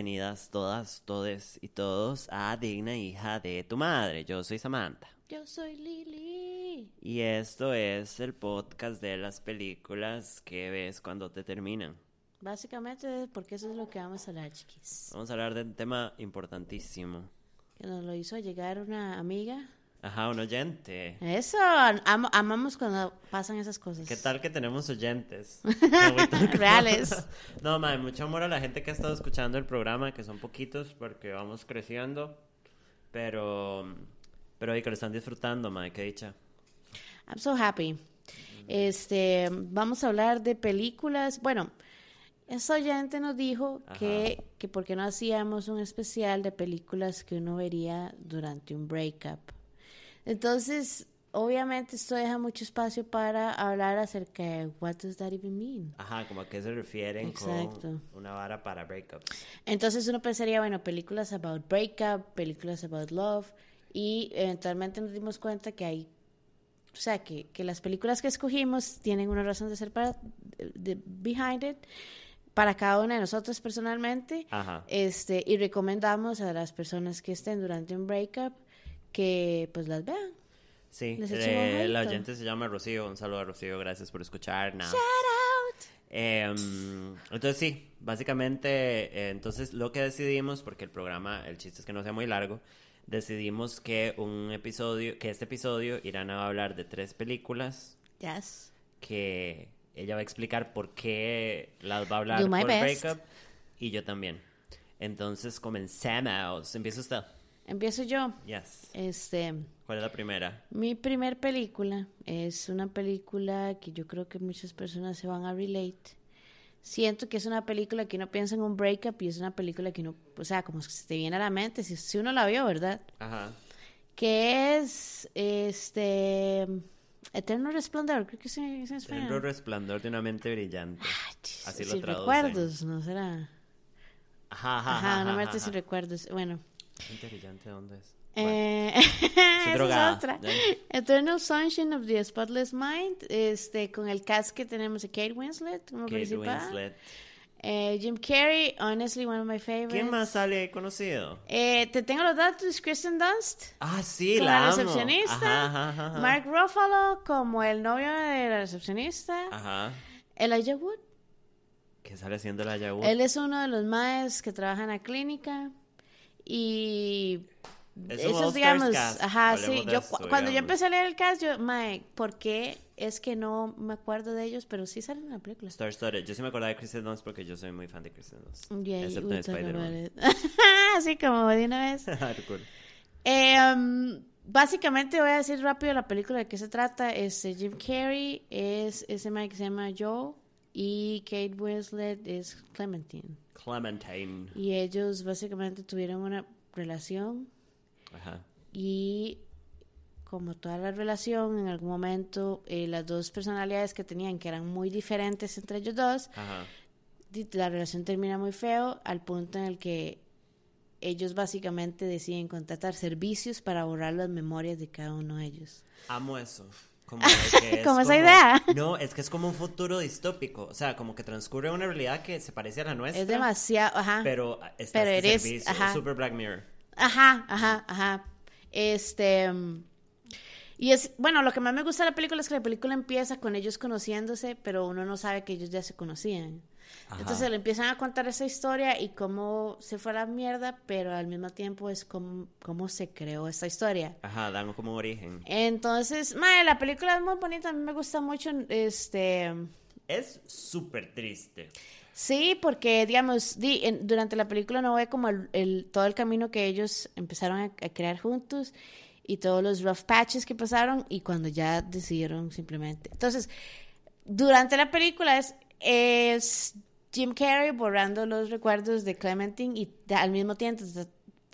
bienvenidas todas, todes y todos a Digna Hija de tu Madre. Yo soy Samantha. Yo soy Lili. Y esto es el podcast de las películas que ves cuando te terminan. Básicamente porque eso es lo que vamos a hablar, chiquis. Vamos a hablar de un tema importantísimo. Que nos lo hizo llegar una amiga. Ajá, un oyente. Eso, am- amamos cuando pasan esas cosas. ¿Qué tal que tenemos oyentes? Reales. No, madre, mucho amor a la gente que ha estado escuchando el programa, que son poquitos porque vamos creciendo. Pero, pero y que lo están disfrutando, madre, qué dicha. I'm so happy. Este, vamos a hablar de películas. Bueno, esa oyente nos dijo Ajá. que, que por qué no hacíamos un especial de películas que uno vería durante un breakup. Entonces, obviamente esto deja mucho espacio para hablar acerca de what does that even mean. Ajá, como a qué se refieren Exacto. con una vara para breakups. Entonces uno pensaría, bueno, películas about breakup, películas about love, y eventualmente nos dimos cuenta que hay, o sea, que, que las películas que escogimos tienen una razón de ser para, de, behind it, para cada una de nosotros personalmente, Ajá. este, y recomendamos a las personas que estén durante un breakup que pues las vean. Sí, eh, la oyente se llama Rocío. Un saludo a Rocío, gracias por escuchar. Shout out. Em, entonces sí, básicamente, eh, entonces lo que decidimos, porque el programa, el chiste es que no sea muy largo, decidimos que un episodio, que este episodio Irana va a hablar de tres películas Yes. que ella va a explicar por qué las va a hablar por best. breakup y yo también. Entonces comencemos. Empieza usted. Empiezo yo. Yes. Este, ¿Cuál es la primera? Mi primer película es una película que yo creo que muchas personas se van a relate. Siento que es una película que uno piensa en un breakup y es una película que uno, o sea, como se te viene a la mente, si, si uno la vio, ¿verdad? Ajá. Que es, este, Eterno Resplandor, creo que es es español. resplandor de una mente brillante. Ay, chis, Así lo sin traducen. recuerdos, ¿no será? Ajá, ajá, Ajá, ajá, una mente sin recuerdos. Bueno. Mente brillante, ¿dónde es? Eh, es otra. Eternal Sunshine of the Spotless Mind, este, con el cast que tenemos a Kate Winslet como Kate principal. Winslet. Eh, Jim Carrey, honestly one of my favorites. ¿Quién más sale conocido? Eh, te tengo los datos, Kristen Dunst, Ah, sí, como la la recepcionista. Ajá, ajá, ajá. Mark Ruffalo como el novio de la recepcionista, Ajá. Elijah Wood. ¿Qué sale haciendo la Yahoo? Él es uno de los maes que trabaja en la clínica y Es all-stars digamos, cast. ajá, Hablemos sí, yo esto, cuando yo empecé a leer el cast, yo, mae, ¿por qué es que no me acuerdo de ellos? Pero sí salen en la película. Star Studded. Yo sí me acordaba de Kristen Dunst porque yo soy muy fan de Kristen Dunst. Yeah, Excepto en Spider-Man. Así como de una vez. Eh, um, básicamente voy a decir rápido la película de qué se trata. Es eh, Jim Carrey, es ese man que se llama Joe y Kate Winslet es Clementine. Clementine. Y ellos básicamente tuvieron una relación Ajá. y como toda la relación, en algún momento eh, las dos personalidades que tenían, que eran muy diferentes entre ellos dos, Ajá. la relación termina muy feo al punto en el que ellos básicamente deciden contratar servicios para borrar las memorias de cada uno de ellos. Amo eso. Como, de que es Como esa idea. No, es que es como un futuro distópico. O sea, como que transcurre una realidad que se parece a la nuestra. Es demasiado, ajá. Pero está Pero este eres- servicio. ajá. Super Black Mirror. Ajá, ajá, ajá. Este. Y es, bueno, lo que más me gusta de la película es que la película empieza con ellos conociéndose, pero uno no sabe que ellos ya se conocían. Ajá. Entonces le empiezan a contar esa historia y cómo se fue a la mierda, pero al mismo tiempo es cómo, cómo se creó esta historia. Ajá, dan como origen. Entonces, madre, la película es muy bonita, a mí me gusta mucho, este... Es súper triste. Sí, porque, digamos, di- en- durante la película no ve como el, el- todo el camino que ellos empezaron a, a crear juntos y todos los rough patches que pasaron y cuando ya decidieron simplemente. Entonces, durante la película es, es Jim Carrey borrando los recuerdos de Clementine y al mismo tiempo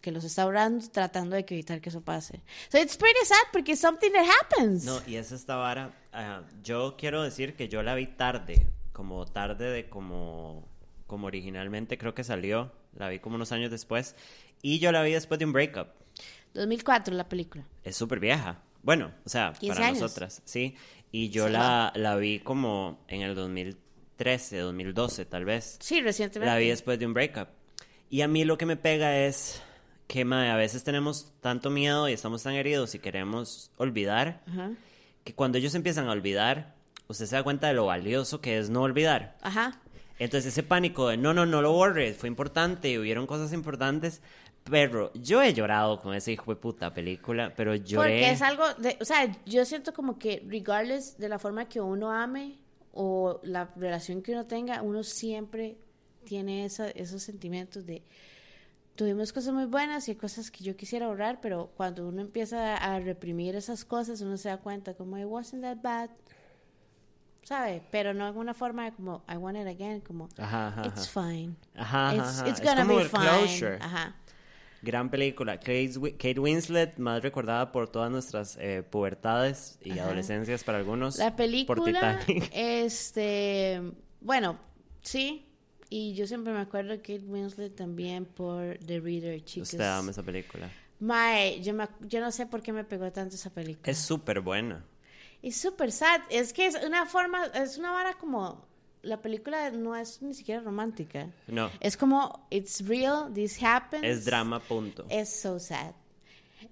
que los está borrando tratando de evitar que eso pase. So it's pretty sad porque it's something that happens. No, y es esta vara. ah, yo quiero decir que yo la vi tarde. Como tarde de como, como originalmente creo que salió. La vi como unos años después. Y yo la vi después de un breakup. 2004 la película. Es súper vieja. Bueno, o sea, 15 para años. nosotras, sí. Y yo Sí, la, la vi como en el 2013, 2012 tal vez. Sí, recientemente. La vi después de un breakup. Y a mí lo que me pega es que mae, a veces tenemos tanto miedo y estamos tan heridos y queremos olvidar, Ajá. que cuando ellos empiezan a olvidar, usted se da cuenta de lo valioso que es no olvidar. Ajá. Entonces ese pánico de no, no, no lo borres, fue importante y hubieron cosas importantes. Pero yo he llorado con ese hijo de puta película, pero lloré. Porque es algo, de, o sea, yo siento como que regardless de la forma que uno ame o la relación que uno tenga, uno siempre tiene esa, esos sentimientos de tuvimos cosas muy buenas y cosas que yo quisiera ahorrar, pero cuando uno empieza a reprimir esas cosas, uno se da cuenta como it wasn't that bad, ¿sabe? Pero no en una forma de como I want it again, como Ajá, ajá, it's fine. Ajá, It's, it's Es gonna como be el fine. closure. Ajá. Gran película. Kate, Wi- Kate Winslet, más recordada por todas nuestras eh, pubertades y Ajá. adolescencias para algunos. La por película, Titanic. este, bueno, sí, y yo siempre me acuerdo de Kate Winslet también por The Reader, chicos. Usted ama esa película. Mae, yo, me yo no sé por qué me pegó tanto esa película. Es súper buena. Es súper sad, es que es una forma, es una vara como, la película no es ni siquiera romántica. No, Es como, it's real, this happens. es drama, punto. Es so sad.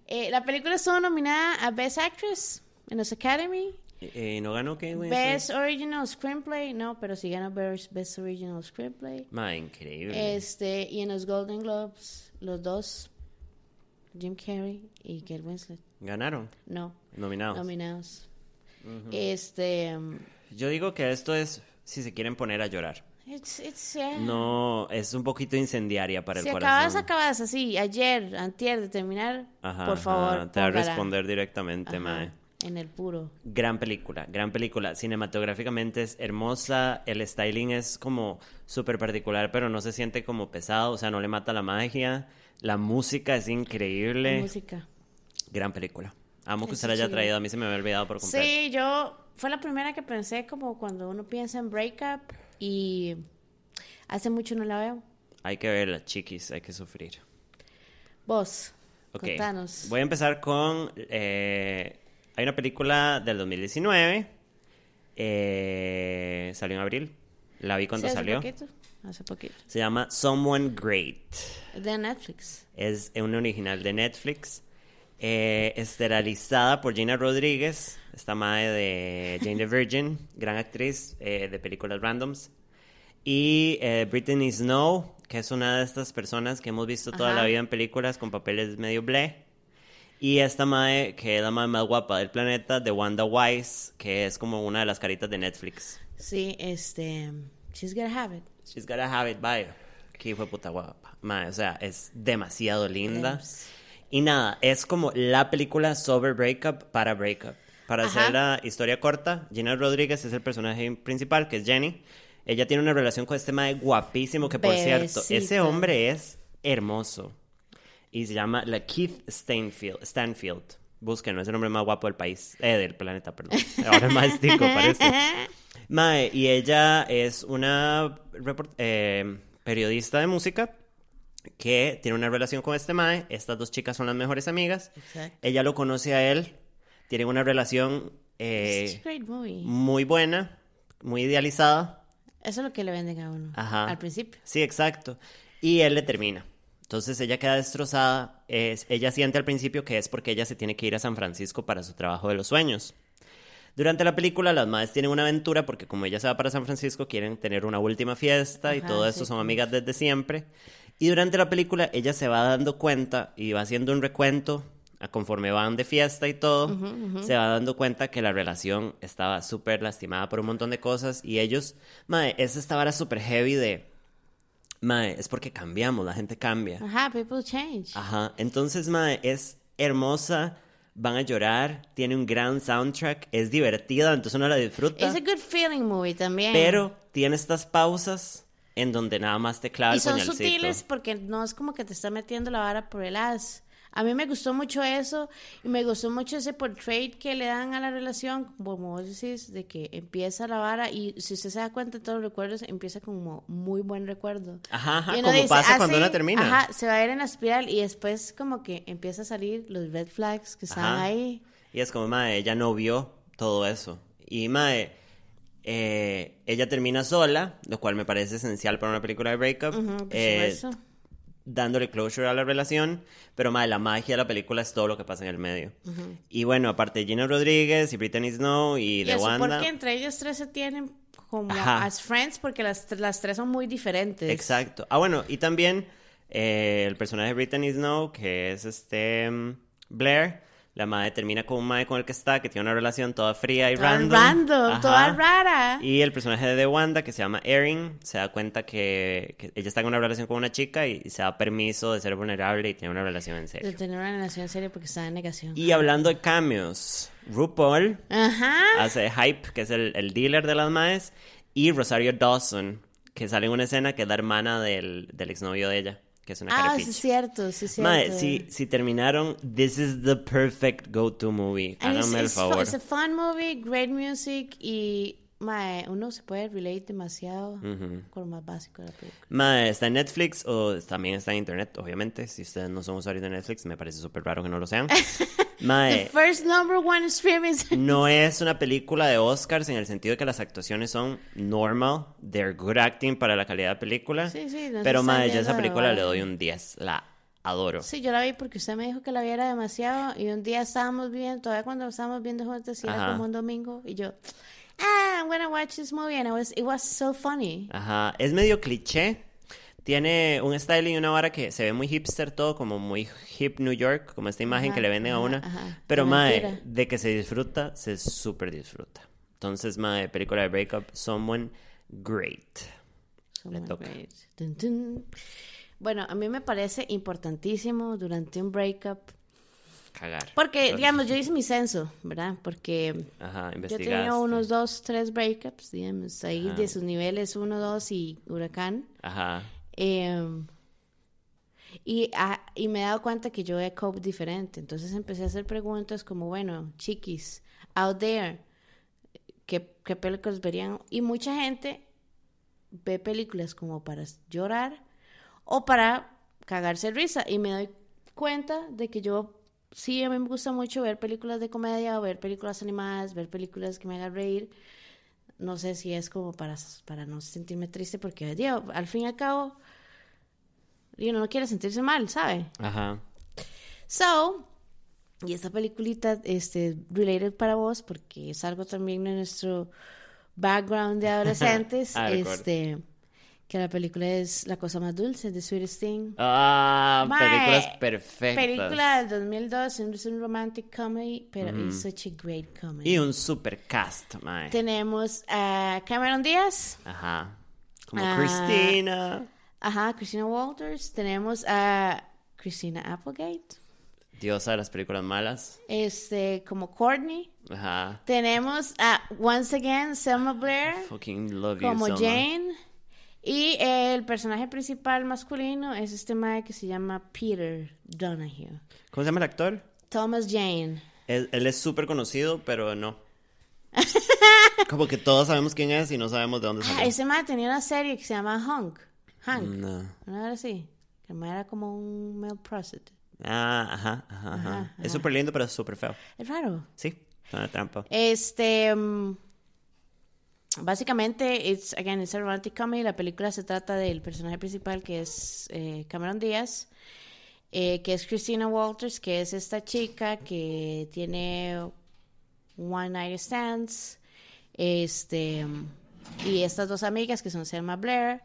Eh, la película estuvo nominada a Best Actress en los Academy. ¿Y, y no ganó Kate Winslet? Best Original Screenplay, no, pero sí ganó Best, Best Original Screenplay. Ma, increíble. Este, y en los Golden Globes, los dos, Jim Carrey y Kate Winslet, Ganaron, no, nominados. nominados. Este, um, Yo digo que esto es si se quieren poner a llorar. it's, it's, yeah. No, es un poquito incendiaria para si el acabas, corazón. acabas así, ayer, antier de terminar, Ajá, por favor, ajá, te va a responder directamente, Ajá, mae. en el puro. Gran película, gran película. Cinematográficamente es hermosa, el styling es como súper particular, pero no se siente como pesado, o sea, no le mata la magia. La música es increíble. La música. Gran película. Amo que usted la haya traído, a mí se me había olvidado por completo. Sí, yo fue la primera que pensé como cuando uno piensa en breakup y hace mucho no la veo. Hay que verla, chiquis, hay que sufrir. Vos, Ok, contanos. voy a empezar con... eh, hay una película del 2019, eh, salió en abril, la vi cuando Sí, hace salió. Poquito, hace poquito. Se llama Someone Great. De Netflix. Es un original de Netflix. Eh, esterilizada por Gina Rodríguez, esta madre de Jane the Virgin, gran actriz eh, de películas randoms. Y eh, Brittany Snow, que es una de estas personas que hemos visto toda Ajá. la vida en películas con papeles medio ble. Y esta madre, que es la madre más guapa del planeta, de Wanda Wise, que es como una de las caritas de Netflix. Sí, este. She's gonna have it. She's gotta have it, bye. Qué fue puta guapa. Madre, o sea, es demasiado linda. Yes. Y nada, es como la película sobre breakup para breakup. Para Ajá. hacer la historia corta, Gina Rodríguez es el personaje principal, que es Jenny. Ella tiene una relación con este mae guapísimo, que por cierto, ese hombre es hermoso. Y se llama la Keith Stanfield. Stanfield. Búsquenlo, es el hombre más guapo del país. Eh, del planeta, perdón. Ahora es más tico, parece. Mae, y ella es una eh, periodista de música que tiene una relación con este Mae. Estas dos chicas son las mejores amigas. Exacto. Ella lo conoce a él. Tienen una relación eh, muy buena, muy idealizada. Eso es lo que le venden a uno. Ajá. Al principio. Sí, exacto. Y él le termina. Entonces ella queda destrozada. Es, ella siente al principio que es porque ella se tiene que ir a San Francisco para su trabajo de los sueños. Durante la película, las madres tienen una aventura porque como ella se va para San Francisco, quieren tener una última fiesta y todo sí, eso son amigas desde siempre. Y durante la película, ella se va dando cuenta y va haciendo un recuento a conforme van de fiesta y todo, se va dando cuenta que la relación estaba súper lastimada por un montón de cosas y ellos, mae, es esta vara súper heavy de, mae, es porque cambiamos, la gente cambia. Ajá, people change. Ajá, entonces, mae, es hermosa, van a llorar, tiene un gran soundtrack, es divertida, entonces uno la disfruta, Es a good feeling movie también. pero tiene estas pausas en donde nada más te clava y el son puñalcito. sutiles porque no es como que te está metiendo la vara por el as. A mí me gustó mucho eso y me gustó mucho ese portrait que le dan a la relación, como vos decís, de que empieza la vara y si usted se da cuenta de todos los recuerdos, empieza como muy buen recuerdo. Ajá, ajá, como dice, pasa "Ah, cuando sí". una termina. Ajá, se va a ir en la espiral y después como que empieza a salir los red flags que están Ajá. ahí. Y es como, mae, ella no vio todo eso. Y, mae, eh, ella termina sola, lo cual me parece esencial para una película de breakup. Eh, supuesto. dándole closure a la relación, pero mae, la magia de la película es todo lo que pasa en el medio. Y bueno, aparte de Gina Rodríguez y Brittany Snow y, ¿Y de eso Wanda. porque entre ellos tres se tienen como Ajá. as friends? Porque las, las tres son muy diferentes. Exacto. Ah, bueno, y también eh, el personaje de Brittany Snow, que es este mm, Blair, la madre termina con un madre con el que está, que tiene una relación toda fría y Toda random. random, Ajá. toda rara. Y el personaje de Wanda, que se llama Erin, se da cuenta que, que ella está en una relación con una chica y, y se da permiso de ser vulnerable y tiene una relación en De serio. tener una relación seria porque está en negación. Y hablando de cambios, RuPaul Ajá. hace Hype, que es el, el dealer de las madres, y Rosario Dawson, que sale en una escena que es la hermana del, del exnovio de ella, que es una Ah, sí, carepicha. es cierto, sí, es cierto. Mae, si, si terminaron, this is the perfect go-to movie. And Háganme el favor. It's a fun movie, great music y mae, uno se puede relate demasiado con lo más básico de la película. Mae, está en Netflix o también está en internet, obviamente. Si ustedes no son usuarios de Netflix, me parece súper raro que no lo sean. The Mae, first number one no es una película de Oscars en el sentido de que las actuaciones son normal, they're good acting para la calidad de película. Sí, sí, no pero mae, yo a esa película le doy un 10, la adoro. Sí, yo la vi porque usted me dijo que la viera demasiado y un día estábamos viendo, todavía cuando estábamos viendo juntos, y era como un domingo y yo, ah, I'm gonna watch this movie and it was, it was so funny. Ajá, es medio cliché. Tiene un style y una vara que se ve muy hipster todo, como muy hip New York, como esta imagen Ajá, que le venden a una. ajá. Pero, mae, mentira. de que se disfruta, se súper disfruta. Entonces, mae, película de breakup, someone great. Le toca. great. Dun, dun. Bueno, a mí me parece importantísimo durante un breakup, Cagar. porque, Entonces, digamos, yo hice mi censo, ¿verdad? Porque Ajá, yo tenía unos dos, tres breakups, digamos, ahí de sus niveles uno, dos y huracán. Ajá. Em, y, ah, y me he dado cuenta que yo he cope diferente. Entonces empecé a hacer preguntas como, bueno, chiquis, out there, ¿qué, qué películas verían? Y mucha gente ve películas como para llorar o para cagarse risa. Y me doy cuenta de que yo, sí, a mí me gusta mucho ver películas de comedia o ver películas animadas, ver películas que me hagan reír. No sé si es como para, para no sentirme triste porque, al fin y al cabo, y uno no quiere sentirse mal, ¿sabe? Ajá. So, y esta peliculita, este, related para vos, porque es algo también de nuestro background de adolescentes, Ah, este, que la película es La cosa más dulce, The Sweetest Thing. Ah, Mae, películas perfectas. Película del 2002, es un romantic comedy, pero it's such a great comedy. Y un super cast, mae. Tenemos a Cameron Díaz, Ajá. Como Ah. Christina. Ajá, Christina Walters, tenemos a Christina Applegate, Diosa de las películas malas. este, como Courtney. Ajá. Tenemos a Once Again Selma Blair Fucking love you, como Selma. Jane. Y el personaje principal masculino es este mae que se llama Peter Donahue. ¿Cómo se llama el actor? Thomas Jane. Él, él es súper conocido, pero no. Como que todos sabemos quién es y no sabemos de dónde Ah, salió. ese mae tenía una serie que se llama Hunk. Hank. No. Una hora así. Que el era como un male prostitute. Ah, ajá, ajá, ajá. Es súper lindo, pero es súper feo. Es raro. Sí, es una trampa. Este. mm, básicamente, it's, again, it's a romantic comedy. La película se trata del personaje principal que es eh, Cameron Díaz, eh, que es Christina Walters, que es esta chica que tiene one night stands. Este. Y estas dos amigas que son Selma Blair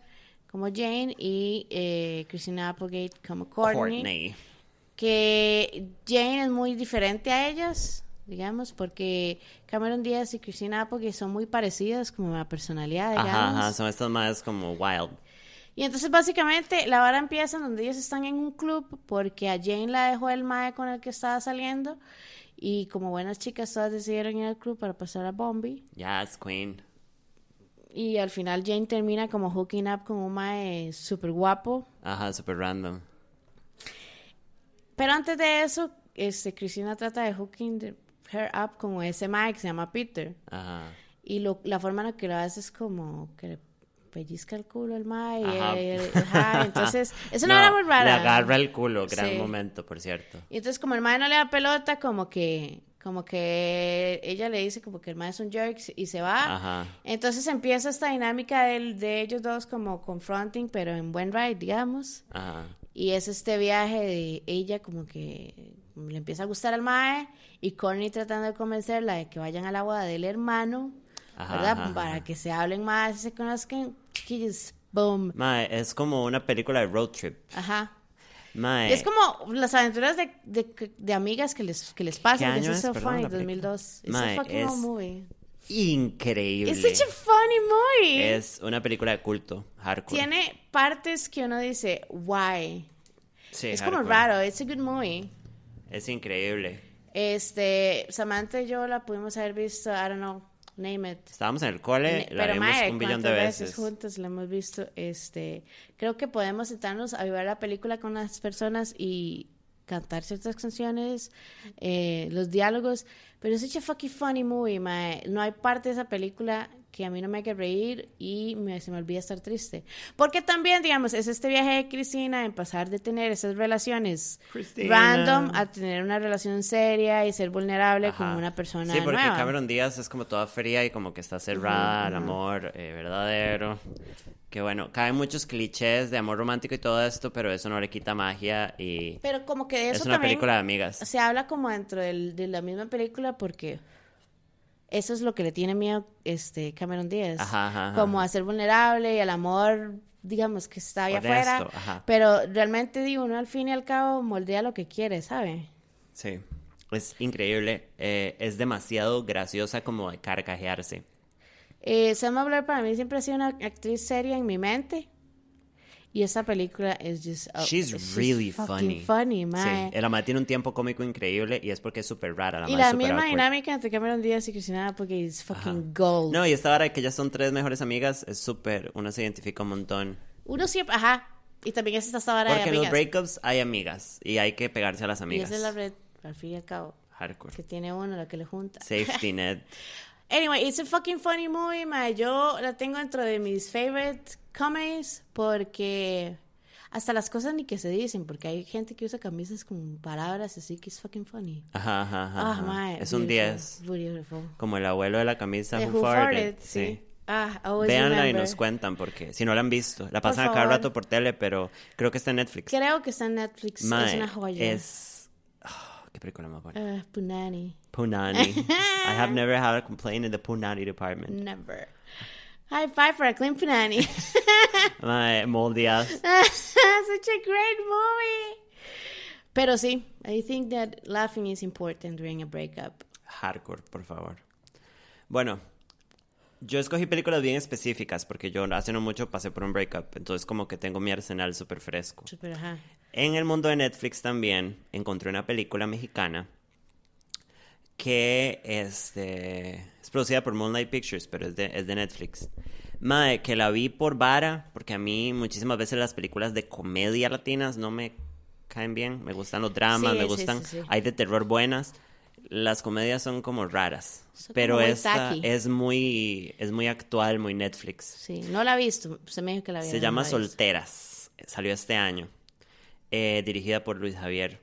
como Jane y eh, Christina Applegate como Courtney. que Jane es muy diferente a ellas, digamos, porque Cameron Díaz y Christina Applegate son muy parecidas como la personalidad, digamos. Ajá, ajá, son estas más como wild. Y entonces básicamente la vara empieza en donde ellos están en un club porque a Jane la dejó el mae con el que estaba saliendo y como buenas chicas todas decidieron ir al club para pasar a Bombi Yes, queen. Y al final Jane termina como hooking up con un mae súper guapo. Ajá, super random. Pero antes de eso, este, Cristina trata de hooking the- her up con ese mae que se llama Peter. Ajá. Y lo, la forma en la que lo hace es como que le pellizca el culo al mae. Ajá. entonces, es una No, hora muy rara. Le agarra el culo, gran Sí. momento, por cierto. Y entonces como el mae no le da pelota, como que como que ella le dice como que el mae es un jerk y se va. Ajá. Entonces empieza esta dinámica del- de ellos dos como confronting, pero en buen ride, digamos. Ajá. Y es este viaje de ella como que le empieza a gustar al mae y Connie tratando de convencerla de que vayan a la boda del hermano, Ajá, ¿verdad? Para que se hablen más y se conozcan. Kiss, boom. Mae, es como una película de road trip. Ajá. Mae, Y es como las aventuras de, de, de amigas que les, que les pasan. ¿Qué año es es? so Perdón, funny, la película. 2002. It's Mae, a fucking es- movie. increíble. It's such a funny movie. Es una película de culto, hardcore. Tiene partes que uno dice, why? Sí, es como hardcore. raro, it's a good movie. Es increíble. Este, Samantha y yo la pudimos haber visto, I don't know, name it. Estábamos en el cole, Ne- la vimos mae, un billón de ¿cuántas veces. juntas la hemos visto. Este, creo que podemos sentarnos a ver la película con las personas y cantar ciertas canciones, eh, los diálogos, pero es such a fucking funny movie, mae. No hay parte de esa película que a mí no me haga reír y me, se me olvida estar triste. Porque también, digamos, es este viaje de Cristina en pasar de tener esas relaciones Cristina. random a tener una relación seria y ser vulnerable con una persona Sí, porque nueva. Cameron Díaz es como toda fría y como que está cerrada al amor eh, verdadero. Que bueno, caen muchos clichés de amor romántico y todo esto, pero eso no le quita magia y Pero como que de eso es una también película de amigas. se habla como dentro del- de la misma película porque eso es lo que le tiene miedo este Cameron Díaz. Ajá, ajá, ajá. Como a ser vulnerable y al amor, digamos, que está ahí Honesto, afuera. ajá. Pero realmente, digo, uno al fin y al cabo moldea lo que quiere, ¿sabe? Sí, es increíble. eh, es demasiado graciosa como de carcajearse. Eh, Selma Blair para mí siempre ha sido una actriz seria en mi mente. Y esta película es just... oh, She's just really fucking funny. funny, mae. Sí, la madre tiene un tiempo cómico increíble y es porque es súper rara. La y mae la misma awkward. dinámica entre Cameron Díaz y Cristina porque es fucking gold. No, y esta hora de que ellas son tres mejores amigas es súper, uno se identifica un montón. Uno siempre, ajá. Y también es esta de Porque en los breakups hay amigas y hay que pegarse a las Y amigas. esa es la red, al fin y al cabo, Hardcore. que tiene uno, la que le junta. Safety net. Anyway, it's a fucking funny movie, ma. Yo la tengo dentro de mis favorite comedies porque hasta las cosas ni que se dicen, porque hay gente que usa camisas con palabras así que es fucking funny. Ajá, ajá, ajá. Ah, ajá. ma, es un beautiful, 10. Beautiful. Como el abuelo de la camisa De Who, Farted. Farted, sí. Ah, Véanla y remember. nos cuentan porque si no la han visto, la pasan a cada rato por tele, pero creo que está en Netflix. Creo que está en Netflix. Mae, es una joya. Es. ah, qué película más buena. Ah, Punani. Punani. I have never had a complaint in the Punani department. Never. High five for a clean Punani. Mae, moldeadas. Such a great movie. Pero sí, I think that laughing is important during a breakup. Hardcore, por favor. Bueno, yo escogí películas bien específicas porque yo hace no mucho pasé por un breakup, entonces como que tengo mi arsenal súper fresco. Super, ajá. En el mundo de Netflix también encontré una película mexicana que este, es producida por Moonlight Pictures, pero es de, es de Netflix. Mae, que la vi por vara, porque a mí muchísimas veces las películas de comedia latinas no me caen bien. Me gustan los dramas, Sí, me gustan. sí, sí. Hay de terror buenas. Las comedias son como raras. Son pero como muy esta tacky. es muy, es muy actual, muy Netflix. Sí, no la he visto. Se me dijo que la había Se llama Solteras. Salió este año. Eh, dirigida por Luis Javier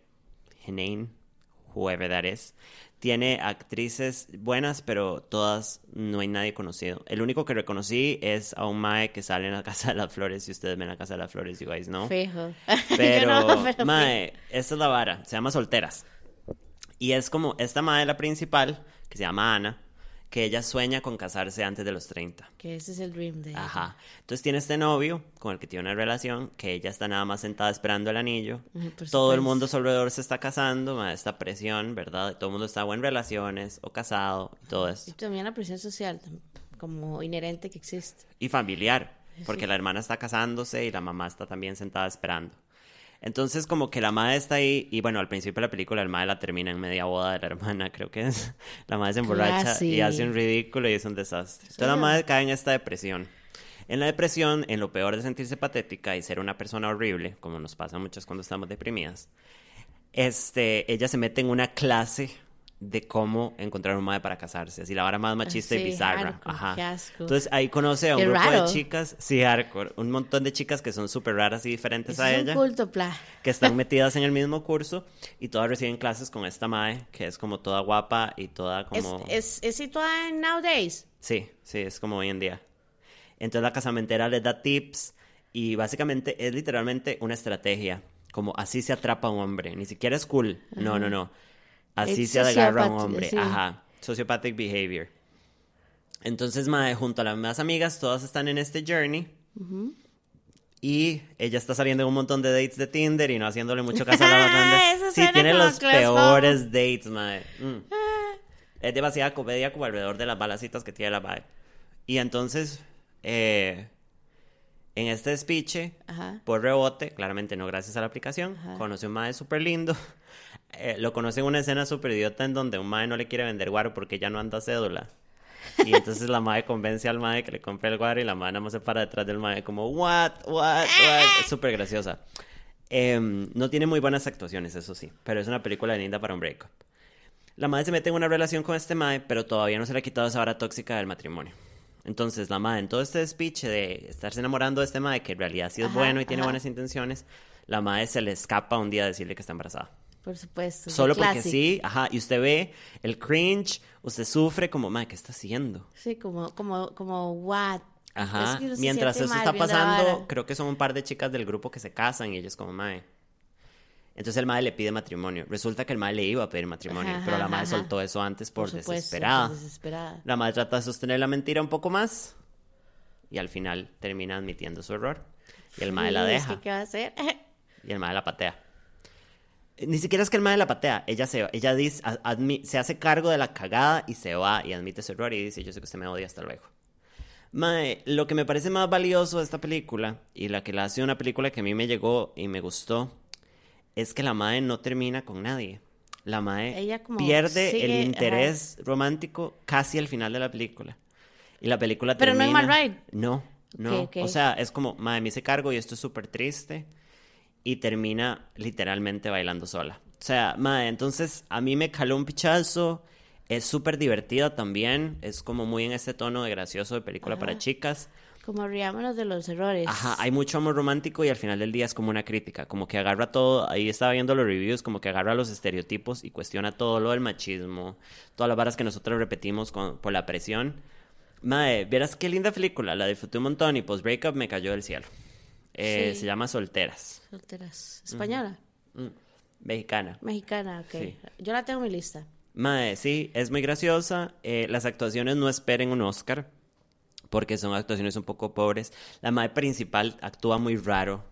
Genain, whoever that is. Tiene actrices buenas, pero todas no hay nadie conocido. El único que reconocí es a un Mae que sale en la Casa de las Flores. Si ustedes ven la Casa de las Flores, you guys know. Fijo. Pero, no, pero Mae, esta es la vara. Se llama Solteras. Y es como esta Mae, la principal, que se llama Ana, que ella sueña con casarse antes de los 30. Que ese es el dream de ella. Ajá. Entonces tiene este novio con el que tiene una relación, que ella está nada más sentada esperando el anillo. Todo el mundo a su alrededor se está casando, ma, esta presión, ¿verdad? Todo el mundo está o en relaciones o casado y todo Y eso. también la presión social, como inherente que existe. Y familiar, porque la hermana está casándose y la mamá está también sentada esperando. Entonces como que la madre está ahí y bueno, al principio de la película el madre la termina en media boda de la hermana, creo que es. La madre se emborracha y Classy. hace un ridículo y es un desastre. Entonces la madre cae en esta depresión. En la depresión, en lo peor de sentirse patética y ser una persona horrible, como nos pasa a muchas cuando estamos deprimidas, este, ella se mete en una clase de cómo encontrar un madre para casarse. Así la vara más machista y sí, bizarra. hardcore, Ajá. qué asco. Entonces ahí conoce a un Qué grupo raro. de chicas, sí, hardcore, un montón de chicas que son súper raras y diferentes Eso a es ella, un culto, pla. que están metidas en el mismo curso y todas reciben clases con esta mae, que es como toda guapa y toda Es, como... es, es situada en Nowadays. Sí, sí, es como hoy en día. Entonces la casamentera les da tips y básicamente es literalmente una estrategia. Como así se atrapa a un hombre. Ni siquiera es cool. No, no, no. Así se agarra a un hombre. sí. Ajá. Sociopathic behavior. Entonces, mae, junto a las más amigas, todas están en este journey. Y ella está saliendo en un montón de dates de Tinder y no haciéndole mucho caso a la banda. Sí, tiene los peores dates, mae. Mm. Es demasiada comedia como alrededor de las balacitas que tiene la mae. Y entonces, eh, en este despiche, por rebote, claramente no gracias a la aplicación, Ajá. conoce un mae súper lindo. Eh, lo conoce en una escena súper idiota en donde un mae no le quiere vender guaro porque ya no anda cédula. Y entonces la mae convence al mae que le compre el guaro y la mae nada más se para detrás del mae como, what, what, what. Es súper graciosa. Em, no tiene muy buenas actuaciones, eso sí, pero es una película linda para un breakup. La madre se mete en una relación con este mae, pero todavía no se le ha quitado esa vara tóxica del matrimonio. Entonces, la madre, en todo este speech de estarse enamorando de este mae, que en realidad sí es Ajá, bueno y tiene ajá. buenas intenciones, la madre se le escapa un día a decirle que está embarazada. Por supuesto. Solo porque classic. sí, ajá, y usted ve el cringe, usted sufre como, madre, ¿qué está haciendo? Sí, como, como, como, what? Ajá, Es que mientras eso está pasando, creo que son un par de chicas del grupo que se casan y ellos como, mae. Entonces el mae le pide matrimonio. Resulta que el mae le iba a pedir matrimonio, Ajá, pero la mae soltó eso antes por, supuesto, desesperada. por desesperada. La madre trata de sostener la mentira un poco más y al final termina admitiendo su error. Y el mae la deja ¿Qué va a hacer? y el mae la patea. Ni siquiera es que el mae la patea, ella se ella dice, admi- se hace cargo de la cagada y se va y admite su error y dice, yo sé que usted me odia, hasta luego. Mae, lo que me parece más valioso de esta película y la que la hace una película que a mí me llegó y me gustó es que la mae no termina con nadie. La mae Ella como pierde el sigue, interés romántico casi al final de la película. Y la película Pero no es termina... mal ride. No, no. Ok, ok. O sea, es como, mae, me hice cargo y esto es súper triste. Y termina literalmente bailando sola. O sea, mae, entonces a mí me caló un pichazo. Es súper divertida también. Es como muy en este tono de gracioso de película para Ajá. chicas. Como riámonos de los errores. Ajá, hay mucho amor romántico y al final del día es como una crítica, como que agarra todo, ahí estaba viendo los reviews, como que agarra los estereotipos y cuestiona todo lo del machismo, todas las varas que nosotros repetimos con- por la presión. Mae, vieras qué linda película, la disfruté un montón y post breakup me cayó del cielo. Eh, Sí. Se llama Solteras, Solteras. Española. Mm, mexicana. Mexicana, ok. Sí. Yo la tengo en mi lista. Mae, sí, es muy graciosa. eh, las actuaciones no esperen un Oscar, porque son actuaciones un poco pobres. La mae principal actúa muy raro,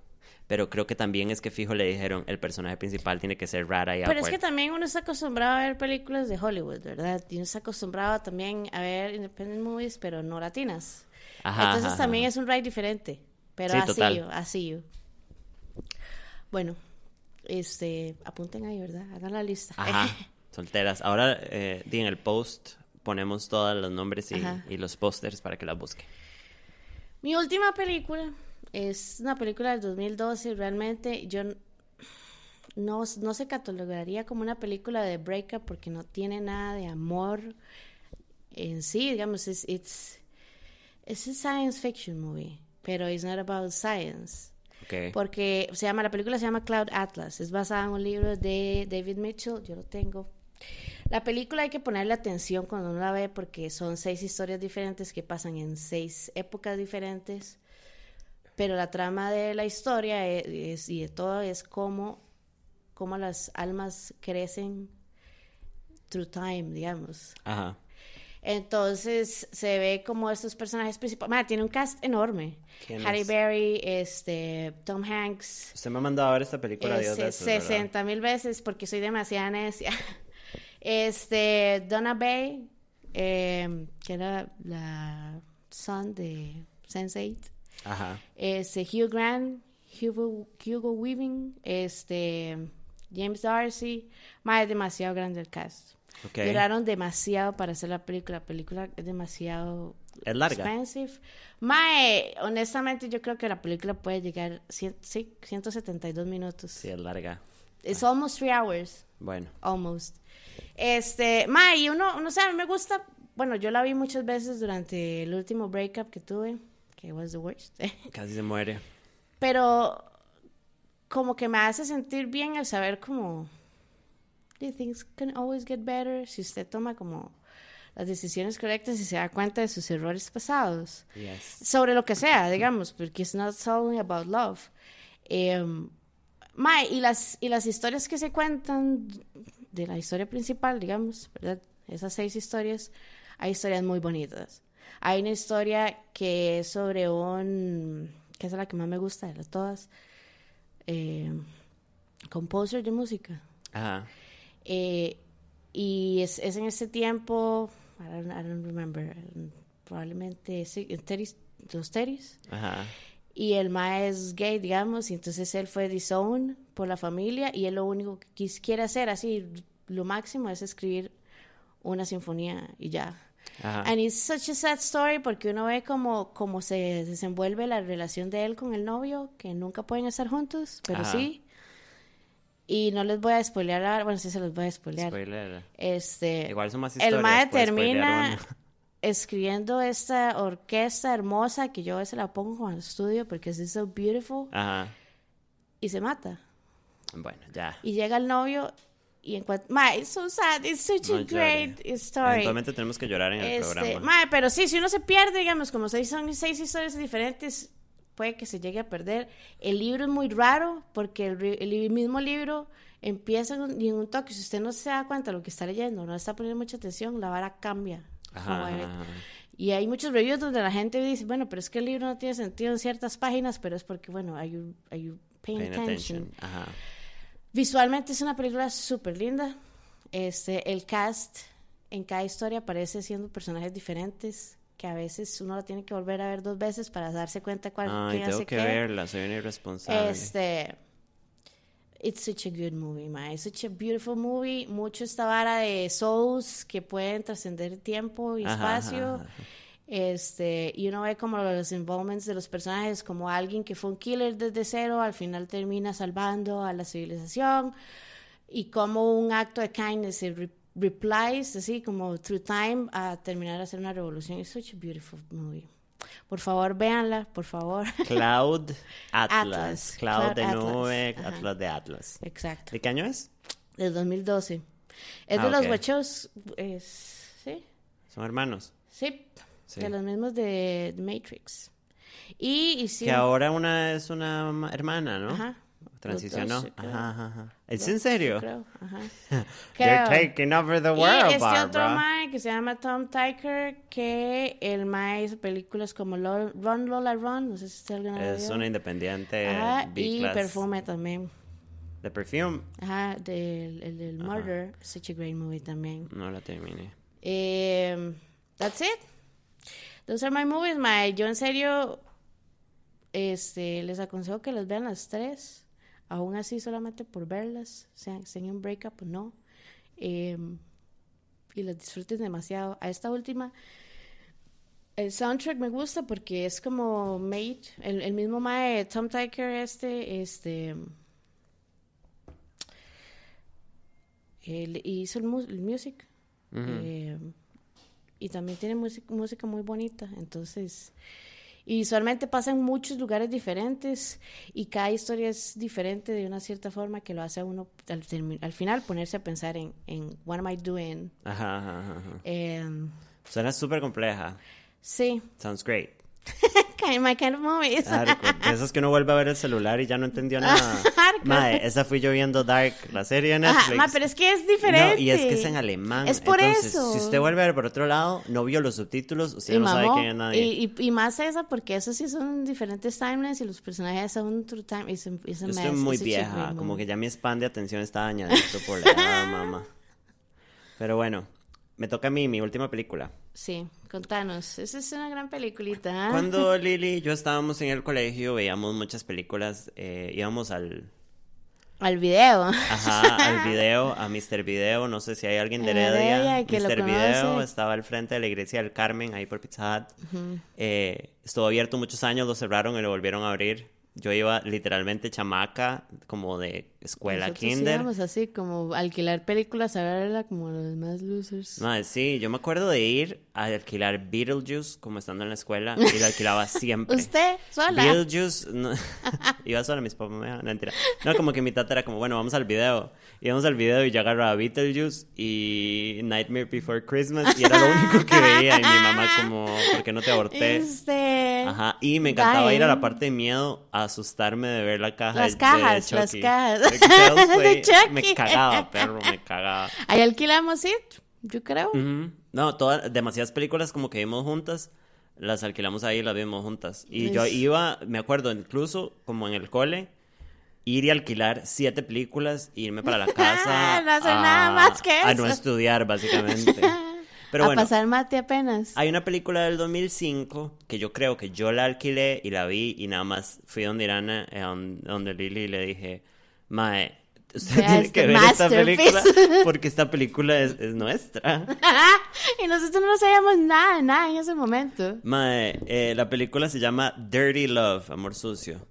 pero creo que también es que fijo le dijeron, el personaje principal tiene que ser rara y Pero es que también uno está acostumbrado a ver películas de Hollywood, ¿verdad? Y uno está acostumbrado también a ver independent movies, pero no latinas. Ajá, Entonces ajá, también ajá. es un ride diferente. Pero Sí, así total. yo, así yo. Bueno, este, apunten ahí, ¿verdad? Hagan la lista. Ajá, solteras. Ahora, eh, di en el post ponemos todos los nombres y, los pósters para que las busquen. Mi última película es una película del 2012. Realmente yo no, no se catalogaría como una película de breakup porque no tiene nada de amor en sí. Digamos, es it's, it's a science fiction movie, pero it's not about science. Ok. Porque se llama, la película se llama Cloud Atlas. Es basada en un libro de David Mitchell. Yo lo tengo. La película hay que ponerle atención cuando uno la ve porque son seis historias diferentes que pasan en seis épocas diferentes. Pero la trama de la historia es, es- y de todo es cómo, cómo las almas crecen through time, digamos. Ajá. Entonces se ve como estos personajes principales. Madre, tiene un cast enorme. ¿Quién Halle es? Berry, este, Tom Hanks. Usted me ha mandado a ver esta película Dios de Ese, esos, ¿verdad? 60 mil veces porque soy demasiada necia. Este, Donna Bay, eh, que era la son de Sense8. Ajá. Este, Hugh Grant, Hugo, Hugo Weaving, este, James Darcy. Es demasiado grande el cast. Ok. Duraron demasiado para hacer la película. La película es demasiado Es larga. expensive. Mae, honestamente yo creo que la película puede llegar cien- sí, 172 minutos. Sí, es larga. It's almost three hours. Bueno. Almost. Este, mae, y uno, no sé, a mí me gusta. Bueno, yo la vi muchas veces durante el último breakup que tuve, que was the worst. Casi se muere. Pero como que me hace sentir bien el saber como things can always get better si usted toma como las decisiones correctas y se da cuenta de sus errores pasados Yes. sobre lo que sea, digamos, porque it's not only about love. Mae, y las, y las historias que se cuentan de la historia principal, digamos, ¿verdad? Esas seis historias, hay historias muy bonitas. Hay una historia que es sobre un, que es la que más me gusta de todas, eh, composer de música. Ajá. Eh, y es, es en ese tiempo, I don't, I don't remember, probablemente sí, Teris- los Teris. Ajá. Y el ma es gay, digamos, y entonces él fue disowned por la familia y él lo único que quis- quiere hacer, así, lo máximo es escribir una sinfonía y ya. Ajá. And it's such a sad story porque uno ve como, como se desenvuelve la relación de él con el novio, que nunca pueden estar juntos, pero Ajá. sí. Y no les voy a spoilear, ahora, bueno, sí se los voy a spoilear. Spoiler. Este, Igual son más historias. el mae spoilear termina escribiendo esta orquesta hermosa que yo a veces la pongo en el estudio porque es so beautiful Ajá. y se mata. Bueno, ya. Y llega el novio y encuentra... Mae, it's so sad, it's such No a llore. great story. Eventualmente tenemos que llorar en el Este, programa. mae, pero sí, si uno se pierde, digamos, como seis, son seis historias diferentes, puede que se llegue a perder. El libro es muy raro porque el, el mismo libro empieza en un, y en un toque. Si usted no se da cuenta de lo que está leyendo, no está poniendo mucha atención, la vara cambia. Ajá. Y hay muchos reviews donde la gente dice, bueno, pero es que el libro no tiene sentido en ciertas páginas, pero es porque, bueno, are you, are you paying Paying attention? attention. Ajá. Visualmente es una película súper linda. Este, el cast en cada historia aparece siendo personajes diferentes que a veces uno lo tiene que volver a ver dos veces para darse cuenta cuál Ay, quién tengo hace que qué. verla, soy un irresponsable. Este, it's such a good movie, ma. It's such a beautiful movie. Mucho esta vara de souls que pueden trascender tiempo y Ajá, espacio. ajá. Este, y uno ve como los involvements de los personajes, como alguien que fue un killer desde cero, al final termina salvando a la civilización, y como un acto de kindness se replies, así como through time, a terminar a hacer una revolución. Es such a beautiful movie. Por favor, véanla, por favor. Cloud Atlas. Atlas. Cloud Cloud de nube. Atlas de Atlas. Exacto. ¿De qué año es? Del 2012. Es Ah, de los guachos, es, sí, Son hermanos. sí, Sí. de los mismos de The Matrix. Y, y sí, Que ahora una es una ma- hermana, ¿no? Ajá. Transicionó. Ajá, ajá, ajá. ¿Es en serio? creo, ajá. They're Creo. taking over the Y world, este otro Barbara. mae que se llama Tom Tyker, que el mae hizo películas como Run Lola Run, no sé si usted alguna Es una independiente Ajá, y. Perfume también. The Perfume. Ajá, del, el del Murder, such a great movie también. No la terminé. Eh, that's it. Those are my movies, my. Yo en serio, este, les aconsejo que las vean las tres. Aún así, solamente por verlas, sean, sean un breakup o no. Eh, y las disfruten demasiado. A esta última, el soundtrack me gusta porque es como made, el, el mismo mae Tom Tyker este, este, él hizo el, mu- el music. Eh, y también tiene música muy bonita, entonces... Y visualmente pasa en muchos lugares diferentes y cada historia es diferente de una cierta forma que lo hace a uno al, al final ponerse a pensar en, en what am I doing. Ajá, ajá, ajá. Em, Suena súper compleja. sí, Sounds great. Kind of movies. Hardcore. De Esas que uno vuelve a ver el celular y ya no entendió nada. Mae, esa fui yo viendo Dark, la serie de Netflix. Ajá, ma, pero es que es diferente. No, y es que es en alemán. Es por Entonces, eso. Si usted vuelve a ver por otro lado, no vio los subtítulos, usted Y no sabe quién es nadie. y, y, y más esa, porque eso sí son diferentes timelines y los personajes son true time. It's a, it's a Yo estoy muy vieja, como que ya mi span de atención está dañadito por la edad, mamá. Pero bueno, me toca a mí, mi última película. Sí, contanos. Esa es una gran peliculita. ¿ah? Cuando Lili y yo estábamos en el colegio, veíamos muchas películas, eh, íbamos al, Al video. ajá, al video, a Mr. Video, no sé si hay alguien de Heredia. Heredia que lo Mr. Video estaba al frente de la iglesia del Carmen, ahí por Pizza Hut. Eh, estuvo abierto muchos años, lo cerraron y lo volvieron a abrir. Yo iba literalmente chamaca, como de escuela Nosotros kinder. íbamos así, como alquilar películas a verla como los demás losers. Sí, yo me acuerdo de ir a alquilar Beetlejuice como estando en la escuela y lo alquilaba siempre. ¿Usted? ¿Sola? Beetlejuice, no, iba sola, mis papás me dejaban, no, mentira. No, como que mi tata era como, bueno, vamos al video. Íbamos al video y yo agarraba Beetlejuice y Nightmare Before Christmas y era lo único que veía y mi mamá como, ¿por qué no te aborté? Este... Ajá, y me encantaba ir a la parte de miedo a asustarme de ver la caja Las de- cajas, de las Chucky. cajas. De. Chucky. Me cagaba, perro, me cagaba. Ahí alquilamos it, yo creo. Ujú. No, todas, demasiadas películas como que vimos juntas, las alquilamos ahí y las vimos juntas. Y yo iba, me acuerdo, incluso como en el cole, ir y alquilar siete películas, irme para la casa. No hacer nada más que A no eso. estudiar, básicamente. Pero a bueno, pasar mate apenas. hay una película del 2005 que yo creo que yo la alquilé y la vi y nada más fui donde Irana, eh, don- donde Lili y le dije, Mae, usted tiene este que ver esta masterpiece". película porque esta película es, es nuestra. y nosotros no sabíamos nada, nada en ese momento. Mae, eh, la película se llama Dirty Love, Amor Sucio.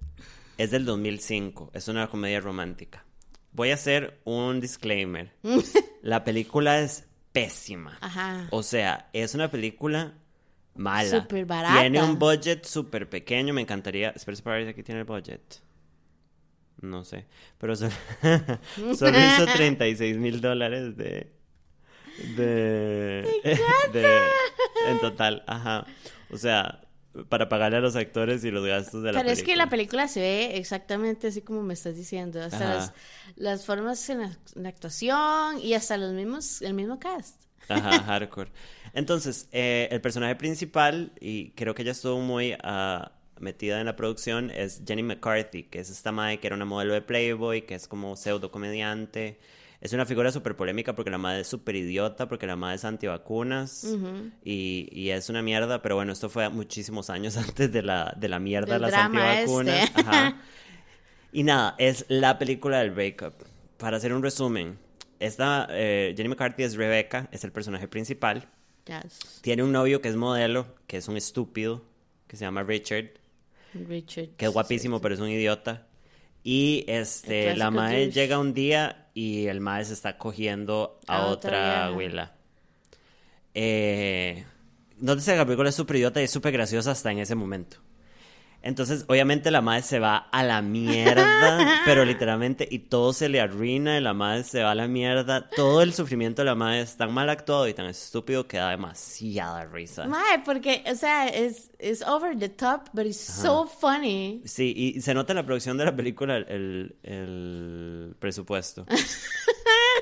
Es del 2005, es una comedia romántica. Voy a hacer un disclaimer. La película es pésima. Ajá. O sea, es una película mala. Súper barata. Tiene un budget súper pequeño. Me encantaría. Espera, espera, ver si aquí tiene el budget. No sé. Pero solo, solo hizo 36 mil dólares de. De, de. En total, ajá. O sea, para pagarle a los actores y los gastos de la Pero película. es que la película se ve exactamente así como me estás diciendo. Hasta las, las formas en la, en la actuación y hasta los mismos, el mismo cast. Ajá, hardcore. Entonces, eh, el personaje principal, y creo que ella estuvo muy ah, metida en la producción, es Jenny McCarthy, que es esta madre que era una modelo de Playboy, que es como pseudo comediante. Es una figura súper polémica porque la madre es súper idiota, porque la madre es antivacunas y, y es una mierda, pero bueno, esto fue muchísimos años antes de la, de la mierda de las drama antivacunas. este. Ajá. Y nada, es la película del breakup. Para hacer un resumen, esta eh, Jenny McCarthy es Rebecca, es el personaje principal. Yes. Tiene un novio que es modelo, que es un estúpido, que se llama Richard, Richard. que es guapísimo, pero es un idiota. Y este, la madre douche. llega un día y el madre se está cogiendo a, A otra abuela. Eh, no sé, la película es súper idiota y es súper graciosa hasta en ese momento. Entonces, obviamente la madre se va a la mierda, pero literalmente, y todo se le arruina, y la madre se va a la mierda. Todo el sufrimiento de la madre es tan mal actuado y tan estúpido que da demasiada risa. Mae, porque, o sea, es, es over the top, but it's so funny. Sí, y se nota en la producción de la película el, el- el presupuesto.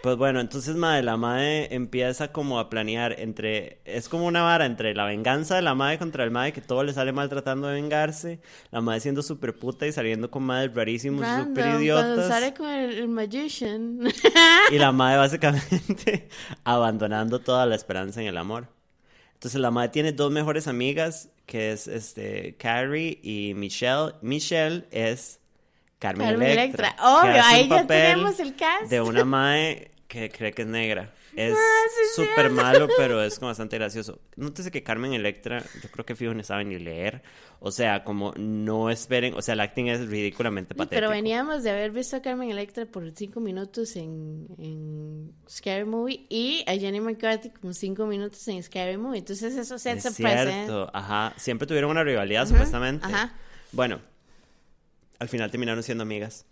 Pues bueno, entonces madre, la madre empieza como a planear entre, es como una vara entre la venganza de la madre contra el madre que todo le sale mal tratando de vengarse, la madre siendo súper puta y saliendo con madres rarísimos, súper idiotas, sale con el, el magician. y la madre básicamente abandonando toda la esperanza en el amor. Entonces la madre tiene dos mejores amigas, que es este Carrie y Michelle. Michelle es Carmen, Carmen Electra. Electra. Obvio, ahí ya tenemos el cast. De una madre que cree que es negra. Es Ah, es súper malo, pero es como bastante gracioso. Nótese que Carmen Electra, yo creo que fijo no sabe ni leer. O sea, como no esperen, o sea, el acting es ridículamente patético. Pero veníamos de haber visto a Carmen Electra por cinco minutos en, en Scary Movie y a Jenny McCarthy como cinco minutos en Scary Movie. Entonces eso se Es hace presente. cierto, ajá. Siempre tuvieron una rivalidad, supuestamente. ajá. Bueno, al final terminaron siendo amigas.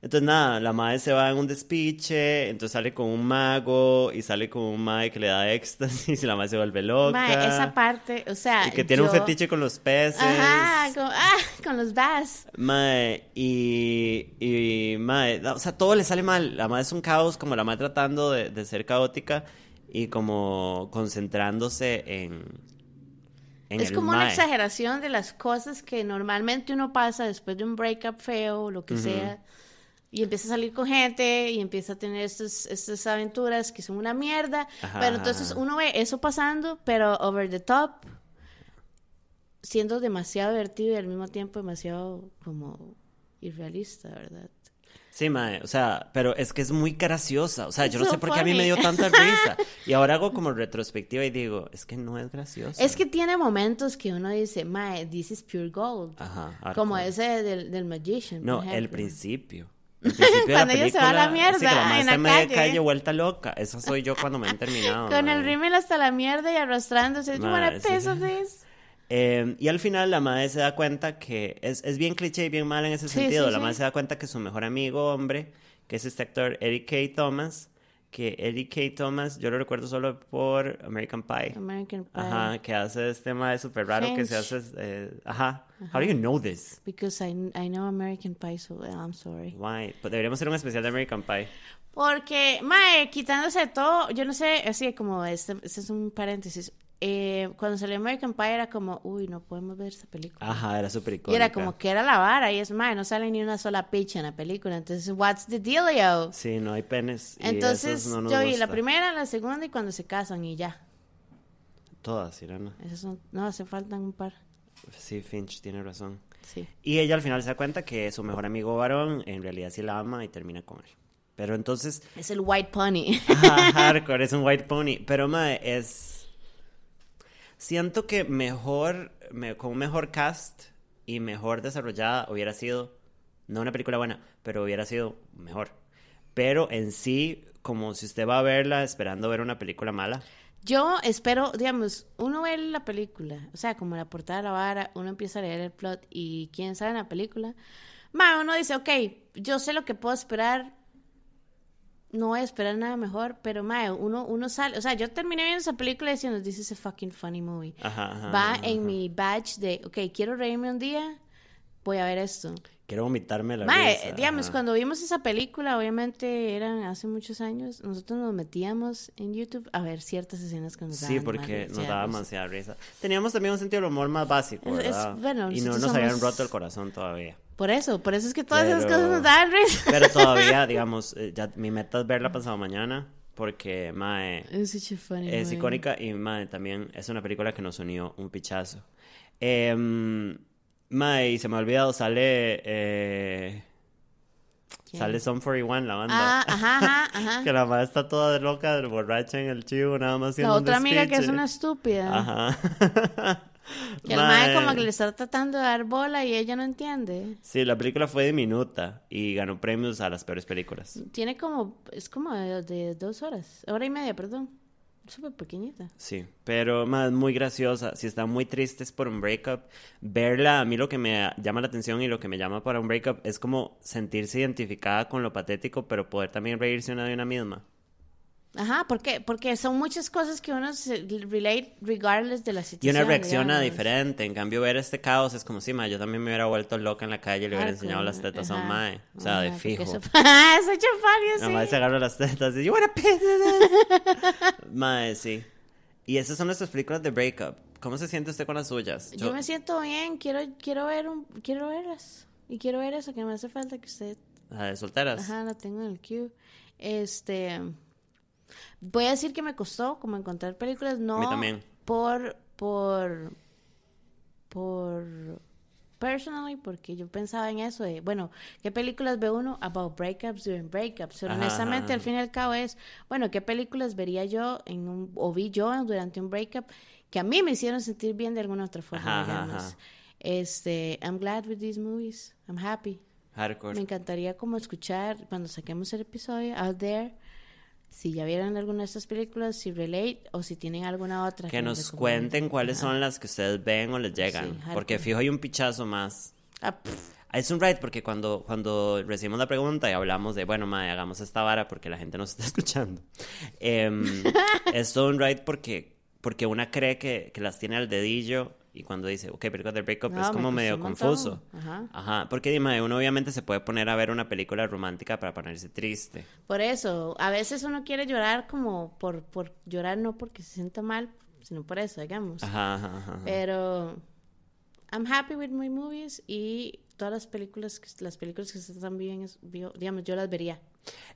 Entonces, nada, la madre se va en un despiche, entonces sale con un mago y sale con un madre que le da éxtasis y la madre se vuelve loca. Mae, esa parte, o sea. y que tiene un fetiche con los peces. Ajá, con, ah, con los bass. Mae, y, y mae, o sea, todo le sale mal. La madre es un caos, como la madre tratando de, de ser caótica y como concentrándose en, Es como una mae. exageración de las cosas que normalmente uno pasa después de un breakup feo o lo que sea. Y empieza a salir con gente y empieza a tener estos, estas aventuras que son una mierda. Ajá, pero entonces uno ve eso pasando, pero over the top, siendo demasiado divertido y al mismo tiempo demasiado como irrealista, ¿verdad? Sí, mae, o sea, pero es que es muy graciosa. O sea, yo no So sé por qué a mí me funny. dio tanta risa. Y ahora hago como retrospectiva y digo, es que no es graciosa. Es que tiene momentos que uno dice, mae, this is pure gold. Ajá, como ese del, del Magician. No, por el principio. Cuando ella se va a la película, sí, que la mierda madre en la calle. calle vuelta loca. Esa soy yo cuando me han terminado. Con el rímel hasta la mierda y arrastrándose. Wanna sí, sí. Eh, y al final la madre se da cuenta que es, es bien cliché y bien mal en ese sentido. la madre se da cuenta que su mejor amigo hombre, que es este actor Eric K. Thomas, que Eddie K. Thomas, yo lo recuerdo solo por American Pie. American Pie. Ajá, que hace este tema súper raro que se hace. eh, ajá. How do you know this? Because I, I know American Pie so well, I'm sorry. Why? Pues deberíamos hacer un especial de American Pie. Porque, mae, quitándose todo, yo no sé, así como, este, este es un paréntesis. Eh, cuando salió American Pie era como, uy, no podemos ver esta película. Ajá, era súper y icónica. era como que era la vara, y es, mae, no sale ni una sola picha en la película. Entonces, what's the dealio? Sí, no hay penes. y Entonces, no nos yo vi la primera, la segunda y cuando se casan y ya. Todas, Irana. Esas son, no, hace faltan un par. Sí, Finch tiene razón. Sí. Y ella al final se da cuenta que su mejor amigo varón en realidad sí la ama y termina con él. Pero entonces, Es el White Pony. ajá, hardcore, es un white pony. Pero, mae, es... Siento que mejor, me- con un mejor cast y mejor desarrollada hubiera sido, no una película buena, pero hubiera sido mejor. Pero en sí, como si usted va a verla esperando ver una película mala, Yo espero, digamos, uno ve la película, o sea, como la portada de la vara, uno empieza a leer el plot y quién sabe en la película. Ma, uno dice, ok, yo sé lo que puedo esperar, no voy a esperar nada mejor, pero ma, uno, uno sale, o sea, yo terminé viendo esa película diciendo, this is a fucking funny movie. Ajá, ajá, Va ajá, en mi badge de, ok, quiero reírme un día, voy a ver esto. quiero vomitarme la Mae, risa, digamos, cuando vimos esa película, obviamente eran hace muchos años, nosotros nos metíamos en YouTube a ver ciertas escenas que nos daban Sí, porque nos daba demasiada risa. Teníamos también un sentido del humor más básico, Es- es- ¿verdad? bueno, y no nos habían somos- roto el corazón todavía. Por eso, por eso es que todas esas Pero- cosas nos daban risa. Pero todavía, digamos, eh, ya mi meta es verla pasado mañana, porque, mae, funny es icónica y, mae, también es una película que nos unió un pichazo. Em, mae, y se me ha olvidado, sale, eh, ¿Quién? sale Son 41, la banda. Ah, ajá, ajá, ajá. Que la madre está toda de loca, borracha en el chivo, nada más La otra amiga que es una estúpida. Ajá. Que el mae como que le está tratando de dar bola y ella no entiende. Sí, la película fue diminuta y ganó premios a las peores películas. Tiene como, es como de dos horas, hora y media, perdón. Súper pequeñita. Sí, pero más muy graciosa. Si están muy tristes por un breakup, verla, a mí lo que me llama la atención y lo que me llama para un breakup es como sentirse identificada con lo patético, pero poder también reírse una de una misma. Ajá, ¿por qué? Porque son muchas cosas que uno se relate regardless de la Y situación. una reacciona digamos. diferente. En cambio, ver este caos es como si, ma, yo también me hubiera vuelto loca en la calle y le hubiera enseñado las tetas a un mae. O sea, de ajá, fijo. Eso... Ah, La sí. se agarra las tetas y, you wanna piss this?" Mae, sí. Y esas son nuestras películas de breakup. ¿Cómo se siente usted con las suyas? Yo me siento bien, quiero, quiero ver un, quiero verlas. Y quiero ver eso, que me hace falta que usted, La de solteras. ajá, la tengo en el queue. Este, voy a decir que me costó como encontrar películas, no también. por, por, por, personally, porque yo pensaba en eso de, bueno, ¿qué películas ve uno about breakups during breakups? Pero Ajá, honestamente, ajá. al fin y al cabo es, bueno, ¿qué películas vería yo en un, o vi yo durante un breakup que a mí me hicieron sentir bien de alguna otra forma, Ajá, digamos? Este, I'm glad with these movies. I'm happy. Hardcore. Me encantaría como escuchar cuando saquemos el episodio out there si ya vieron alguna de estas películas, si relate o si tienen alguna otra Que nos recomienden. cuenten cuáles son las que ustedes ven o les llegan. hardcore. porque fijo hay un pichazo más. Ah, Es un right porque cuando, cuando recibimos la pregunta y hablamos de, bueno, madre, hagamos esta vara porque la gente nos está escuchando. em, es todo un right porque, porque una cree que, que las tiene al dedillo y cuando dice, ok, película del breakup No, es me como costó medio confuso. Ajá. Ajá, porque dime, uno obviamente se puede poner a ver una película romántica para ponerse triste. Por eso, a veces uno quiere llorar como por, por llorar, no porque se sienta mal, sino por eso, digamos. Ajá, ajá, ajá. Pero I'm happy with my movies y todas las películas, las películas que están bien, es- vio- digamos, yo las vería.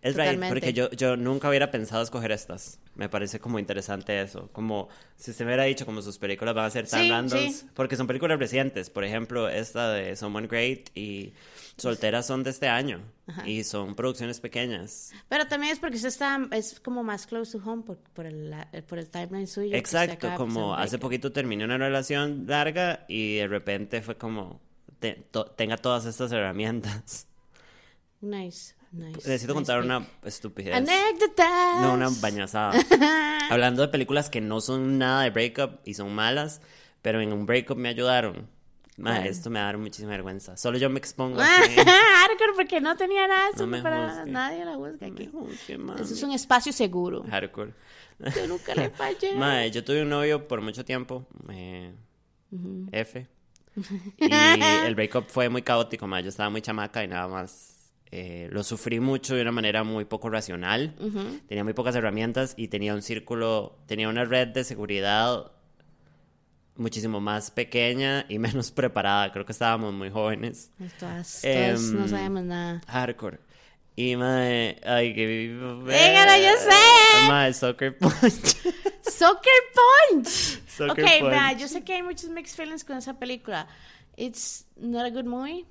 Es right, porque yo, yo nunca hubiera pensado escoger estas. Me parece como interesante eso. Como si se me hubiera dicho como sus películas van a ser tan Sí, randoms. sí. Porque son películas recientes. Por ejemplo, esta de Someone Great y Solteras son de este año. Y son producciones pequeñas. Pero también es porque usted está, es como más close to home por, por, el, por el timeline suyo. Exacto, de como hace poquito terminé una relación larga y de repente fue como, te- to- tenga todas estas herramientas. Nice, nice. Necesito nice contar pick. una estupidez. Anécdotas. No, una bañazada. Hablando de películas que no son nada de breakup y son malas, pero en un breakup me ayudaron. Ma, ¿Cuál? esto me da muchísima vergüenza. Solo yo me expongo Ah. Hardcore, porque no tenía nada No me para juzgue. nadie la me aquí. juzgue. Eso es un espacio seguro. Hardcore. Yo nunca le fallé. Mae, yo tuve un novio por mucho tiempo, eh, F. Y el breakup fue muy caótico, mae. Yo estaba muy chamaca y nada más eh, lo sufrí mucho de una manera muy poco racional. Tenía muy pocas herramientas y tenía un círculo, tenía una red de seguridad muchísimo más pequeña y menos preparada. Creo que estábamos muy jóvenes. Todas, todas Em, no sabemos nada. Hardcore. Y mae, ay, que Venga, yo sé. Mae, Soccer Punch. Soccer Punch. Soccer ok, Punch. yo sé que hay muchos mixed feelings con esa película. It's not a good movie.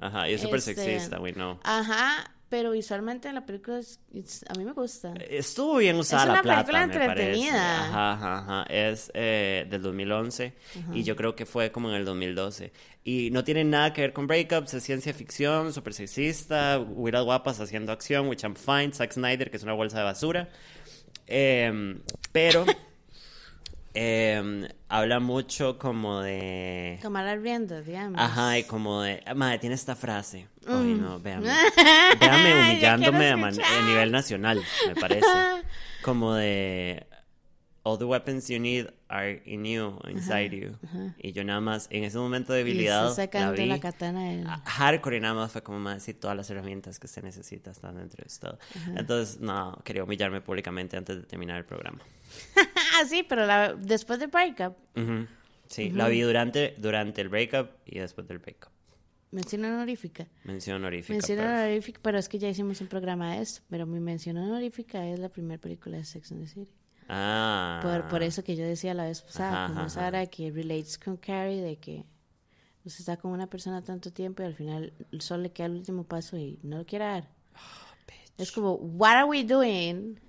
Ajá, y es súper Este, sexista, we know. Ajá, pero visualmente la película es, it's- a mí me gusta. Estuvo bien usada Es la plata, película me parece. entretenida. Ajá, ajá, ajá. Es eh, del 2011 y yo creo que fue como en el 2012. Y no tiene nada que ver con breakups, es ciencia ficción, súper sexista, huiras guapas haciendo acción, which I'm fine, Zack Snyder, que es una bolsa de basura. Em, pero em, habla mucho como de... Tomar las riendas, digamos. Ajá, y como de... Madre, tiene esta frase. Mm. no, véame. Véame humillándome a nivel nacional, me parece. Como de... All the weapons you need are in you, inside you. Y yo nada más, en ese momento de debilidad, la vi. la katana del... Ah, Hardcore y nada más fue como más decir todas las herramientas que se necesita están dentro de usted. Entonces, no, quería humillarme públicamente antes de terminar el programa. Ah, sí, pero la- después de breakup, Ujú. Sí, la vi durante, durante el breakup y después del breakup. mención honorífica. Mención honorífica. Mención pero- honorífica, pero es que ya hicimos un programa de esto. Pero mi mención honorífica es la primera película de Sex and the City. Ah. Por, por eso que yo decía la vez pasada, como Sara, que relates con Carrie, de que usted está con una persona tanto tiempo y al final solo le queda el último paso y no lo quiere dar. Oh, es como, what are we doing?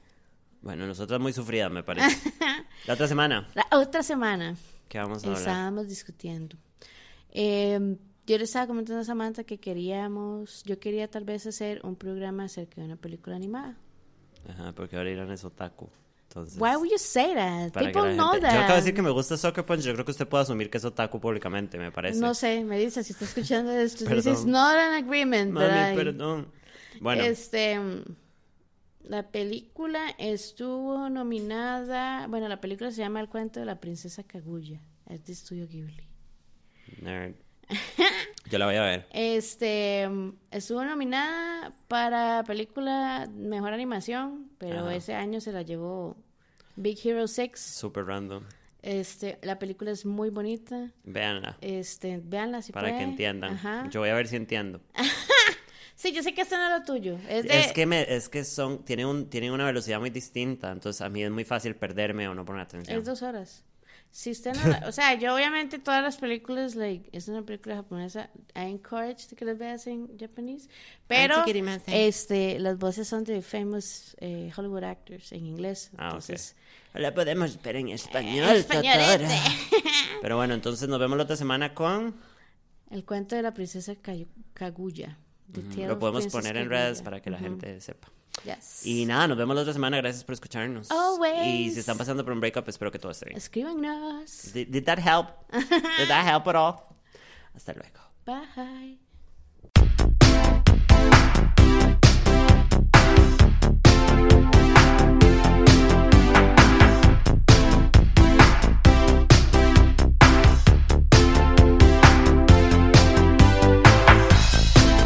Bueno, nosotras muy sufridas, me parece. La otra semana, La otra semana ¿qué vamos a hablar? estábamos discutiendo. Eh, yo le estaba comentando a Samantha que queríamos, yo quería tal vez hacer un programa acerca de una película animada. Ajá, porque ahora Irán es otaku. Entonces, Why would you say that? People la know gente- that. Yo acabo de decir que me gusta Soccer Punch. Yo creo que usted puede asumir que es otaku públicamente, me parece. No sé, me dice, si está escuchando esto, Perdón. dices, not an agreement. Mami, I- perdón. Bueno, Este, la película estuvo nominada, bueno, la película se llama El cuento de la princesa Kaguya, es de Estudio Ghibli. nerd. Yo la voy a ver. Este, estuvo nominada para película Mejor Animación, pero Ajá. ese año se la llevó Big Hero 6. Super random. Este, la película es muy bonita. Véanla. Este, véanla si Para que entiendan. Ajá. Yo voy a ver si entiendo. Sí, yo sé que esto no es lo tuyo. Es, de... Es que me, es que son, tienen un, tienen una velocidad muy distinta, entonces a mí es muy fácil perderme o no poner atención. Es dos horas. Si usted no O sea, yo obviamente todas las películas, like, es una película japonesa, I encourage que las veas en japonés, pero este, las voces son de famous eh, Hollywood actors en inglés. Ah. Entonces, La podemos ver en español. Totoro. Pero bueno, entonces nos vemos la otra semana con... el cuento de la princesa Kaguya. The Tale Lo podemos poner en redes para que la Ujú. gente sepa. Yes. Y nada, nos vemos la otra semana. Gracias por escucharnos. Always. Y si están pasando por un breakup, espero que todo esté bien. Escríbanos. Did, did that help? Did that help at all? Hasta luego. Bye.